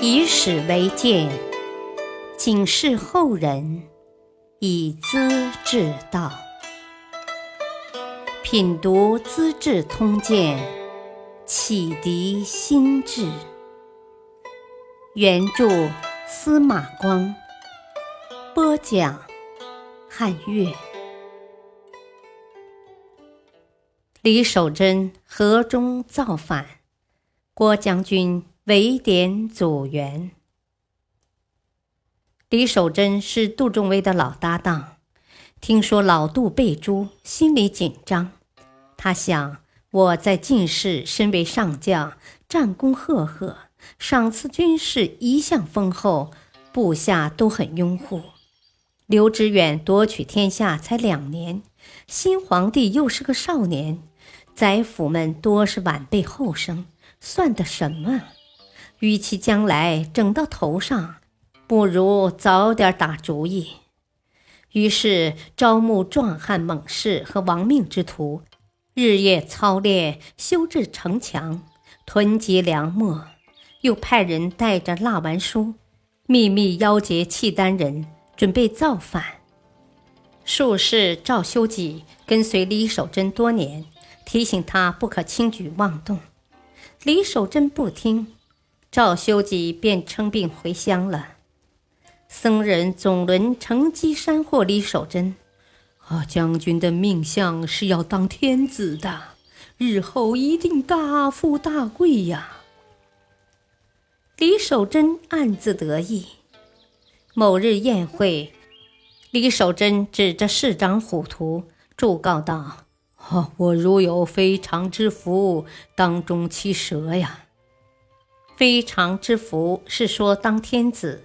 以史为鉴，警示后人，以资治道。品读《资治通鉴》，启迪心智。原著司马光，播讲汉乐。李守贞河中造反，郭将军。围点阻援。李守贞是杜仲威的老搭档，听说老杜被诛，心里紧张。他想，我在进士，身为上将，战功赫赫，赏赐军事一向丰厚，部下都很拥护。刘知远夺取天下才两年，新皇帝又是个少年，宰辅们多是晚辈后生，算得什么？与其将来整到头上，不如早点打主意。于是招募壮汉猛士和亡命之徒，日夜操练，修治城墙，囤积粮秣，又派人带着蜡丸书，秘密邀结契丹人，准备造反。术士赵修己跟随李守贞多年，提醒他不可轻举妄动，李守贞不听。赵修己便称病回乡了。僧人总轮乘机山祸李守贞：“啊，将军的命相是要当天子的，日后一定大富大贵呀。”李守贞暗自得意。某日宴会，李守贞指着市长虎图，祝告道：“哦，我如有非常之福，当中其舌呀。”非常之福是说当天子，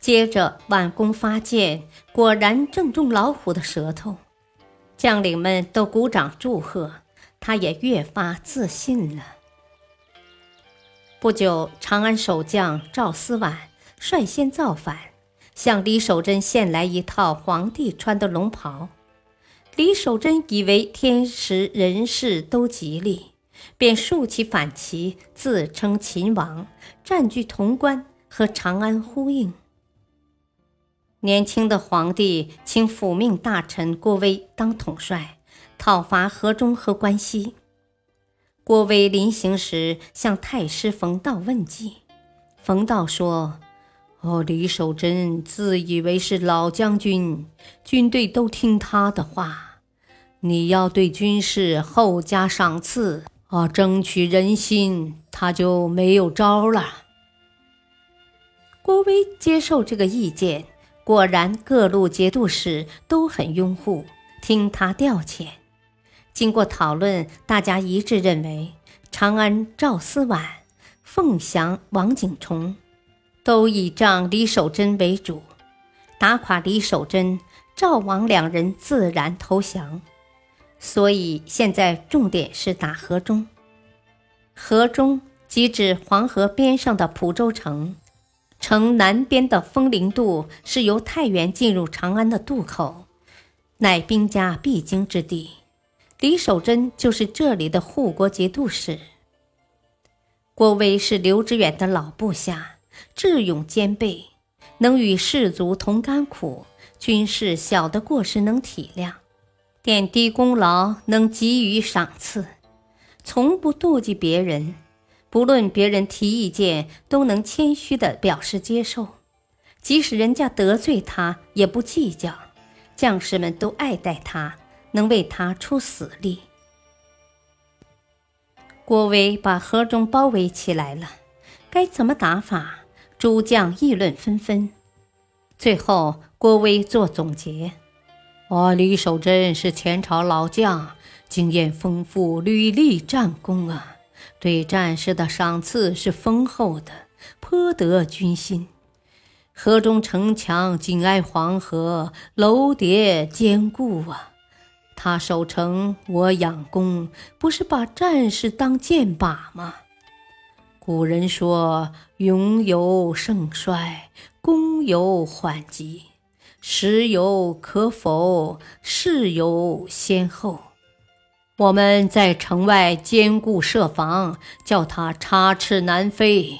接着挽弓发箭，果然正中老虎的舌头，将领们都鼓掌祝贺，他也越发自信了。不久，长安守将赵思婉率先造反，向李守贞献来一套皇帝穿的龙袍，李守贞以为天时人事都吉利。便竖起反旗，自称秦王，占据潼关和长安呼应。年轻的皇帝请辅命大臣郭威当统帅，讨伐河中和关西。郭威临行时向太师冯道问计，冯道说：“哦，李守贞自以为是老将军，军队都听他的话，你要对军事厚加赏赐。”啊，争取人心，他就没有招了。郭威接受这个意见，果然各路节度使都很拥护，听他调遣。经过讨论，大家一致认为，长安赵思婉、凤翔王景崇都倚仗李守贞为主，打垮李守贞，赵王两人自然投降。所以现在重点是打河中。河中即指黄河边上的蒲州城，城南边的风陵渡是由太原进入长安的渡口，乃兵家必经之地。李守贞就是这里的护国节度使。郭威是刘知远的老部下，智勇兼备，能与士卒同甘苦，军事小的过失能体谅。点滴功劳能给予赏赐，从不妒忌别人，不论别人提意见，都能谦虚的表示接受，即使人家得罪他，也不计较。将士们都爱戴他，能为他出死力。郭威把河中包围起来了，该怎么打法？诸将议论纷纷。最后，郭威做总结。我李守贞是前朝老将，经验丰富，屡立战功啊！对战士的赏赐是丰厚的，颇得军心。河中城墙紧挨黄河，楼叠坚固啊！他守城，我养功，不是把战士当箭靶吗？古人说：“勇有盛衰，功有缓急。”时有可否，事有先后。我们在城外坚固设防，叫他插翅难飞。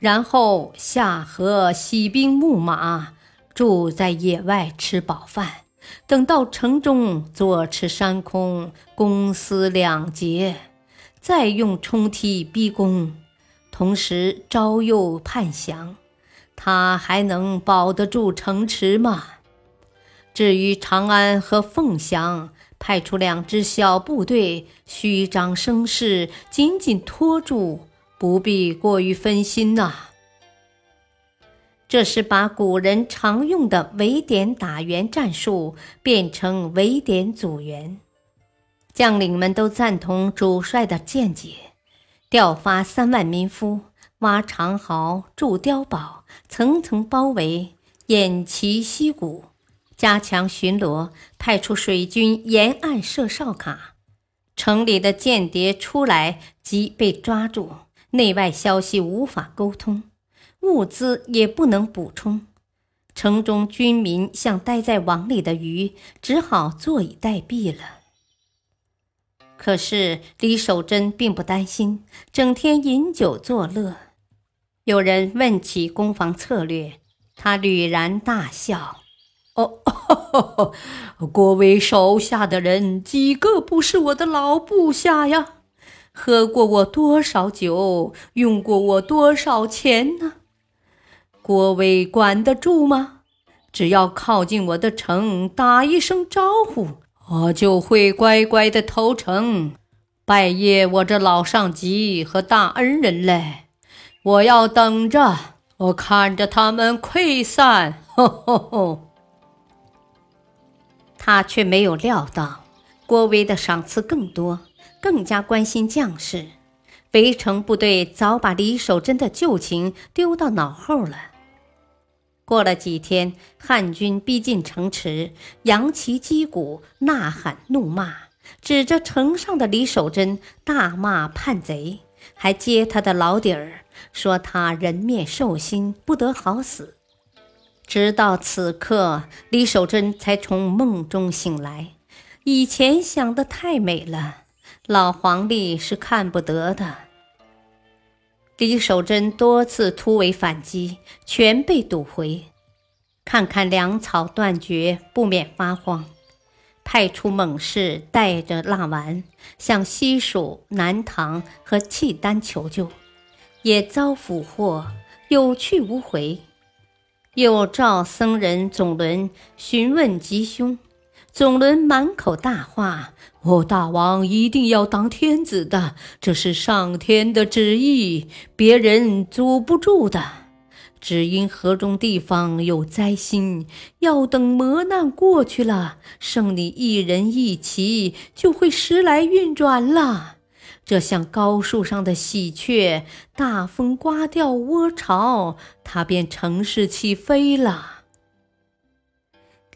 然后下河洗兵牧马，住在野外吃饱饭，等到城中坐吃山空，公私两节，再用冲梯逼宫，同时招诱叛降，他还能保得住城池吗？至于长安和凤翔，派出两支小部队，虚张声势，紧紧拖住，不必过于分心呐。这是把古人常用的围点打援战术变成围点阻援。将领们都赞同主帅的见解，调发三万民夫，挖长壕，筑碉堡，层层包围，偃旗息鼓。加强巡逻，派出水军沿岸设哨卡。城里的间谍出来即被抓住，内外消息无法沟通，物资也不能补充。城中军民像待在网里的鱼，只好坐以待毙了。可是李守贞并不担心，整天饮酒作乐。有人问起攻防策略，他吕然大笑。哦，郭威手下的人几个不是我的老部下呀？喝过我多少酒，用过我多少钱呢？郭威管得住吗？只要靠近我的城，打一声招呼，我就会乖乖的投诚，拜谒我这老上级和大恩人嘞。我要等着，我看着他们溃散。他却没有料到，郭威的赏赐更多，更加关心将士。围城部队早把李守贞的旧情丢到脑后了。过了几天，汉军逼近城池，扬旗击鼓，呐喊怒骂，指着城上的李守贞大骂叛贼，还揭他的老底儿，说他人面兽心，不得好死。直到此刻，李守贞才从梦中醒来。以前想的太美了，老皇帝是看不得的。李守贞多次突围反击，全被堵回。看看粮草断绝，不免发慌，派出猛士带着蜡丸向西蜀、南唐和契丹求救，也遭俘获，有去无回。又召僧人总伦询问吉凶，总伦满口大话：“我大王一定要当天子的，这是上天的旨意，别人阻不住的。只因河中地方有灾星，要等磨难过去了，剩你一人一骑，就会时来运转了。”这像高树上的喜鹊，大风刮掉窝巢，它便乘势起飞了。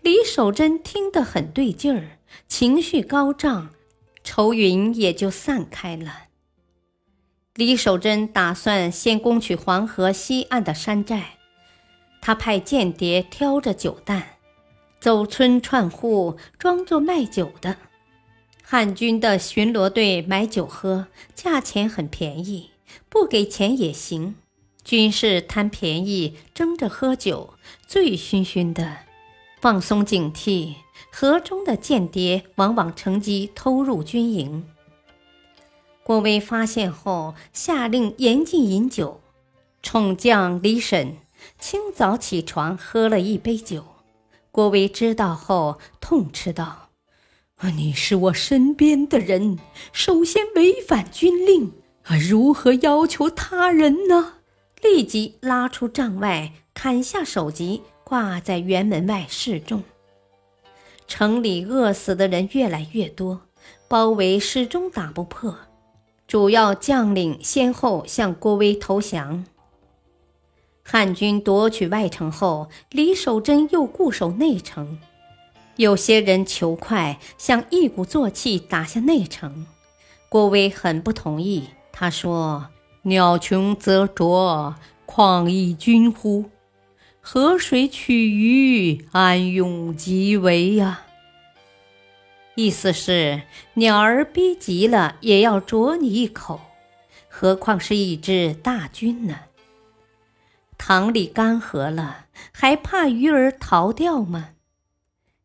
李守贞听得很对劲儿，情绪高涨，愁云也就散开了。李守贞打算先攻取黄河西岸的山寨，他派间谍挑着酒担，走村串户，装作卖酒的。汉军的巡逻队买酒喝，价钱很便宜，不给钱也行。军士贪便宜，争着喝酒，醉醺醺的。放松警惕，河中的间谍往往乘机偷入军营。郭威发现后，下令严禁饮酒。宠将李沈清早起床喝了一杯酒，郭威知道后痛斥道。你是我身边的人，首先违反军令，如何要求他人呢？立即拉出帐外，砍下首级，挂在辕门外示众。城里饿死的人越来越多，包围始终打不破。主要将领先后向郭威投降。汉军夺取外城后，李守贞又固守内城。有些人求快，想一鼓作气打下内城。郭威很不同意。他说：“鸟穷则啄，况以君乎？河水取鱼，安用即为呀？”意思是鸟儿逼急了也要啄你一口，何况是一支大军呢？塘里干涸了，还怕鱼儿逃掉吗？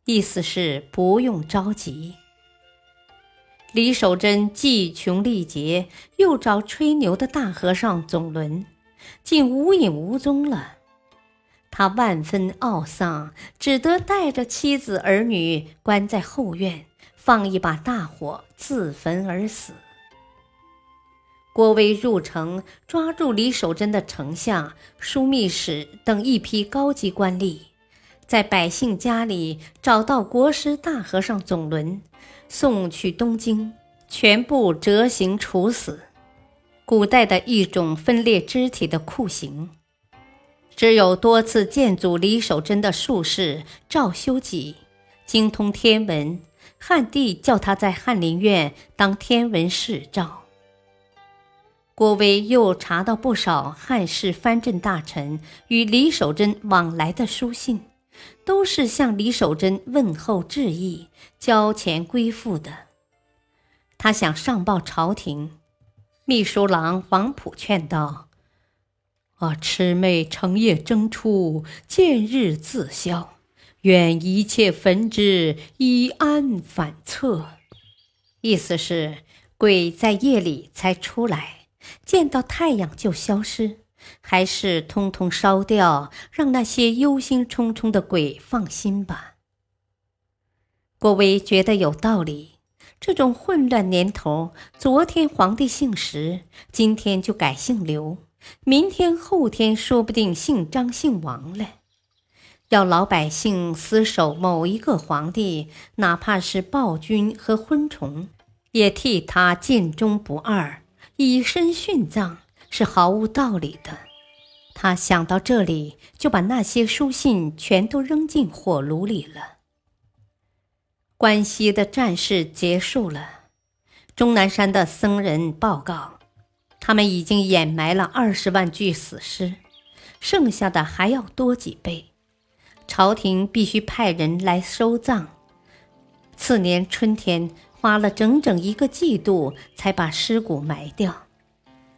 意思是不用着急。李守贞既穷力竭，又找吹牛的大和尚总轮，竟无影无踪了。他万分懊丧，只得带着妻子儿女关在后院，放一把大火，自焚而死。郭威入城，抓住李守贞的丞相、枢密使等一批高级官吏，在百姓家里找到国师大和尚总轮，送去东京，全部折刑处死。古代的一种分裂肢体的酷刑。只有多次见阻李守贞的术士赵修己，精通天文，汉帝叫他在翰林院当天文侍赵。郭威又查到不少汉室藩镇大臣与李守贞往来的书信，都是向李守贞问候致意、交钱归附的。他想上报朝廷，秘书郎王普劝道：“啊，魑魅成夜争出，见日自消，愿一切焚之，以安反侧。”意思是鬼在夜里才出来。见到太阳就消失，还是通通烧掉，让那些忧心忡忡的鬼放心吧。郭威觉得有道理。这种混乱年头，昨天皇帝姓石，今天就改姓刘，明天后天说不定姓张姓王了。要老百姓死守某一个皇帝，哪怕是暴君和昏虫，也替他尽忠不二。以身殉葬是毫无道理的。他想到这里，就把那些书信全都扔进火炉里了。关西的战事结束了，终南山的僧人报告，他们已经掩埋了二十万具死尸，剩下的还要多几倍。朝廷必须派人来收葬。次年春天。花了整整一个季度才把尸骨埋掉，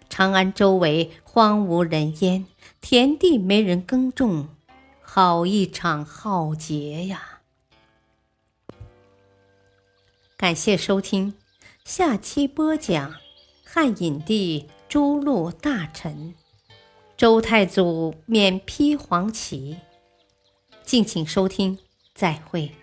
长安周围荒无人烟，田地没人耕种，好一场浩劫呀！感谢收听，下期播讲汉隐帝诛戮大臣，周太祖免披黄旗。敬请收听，再会。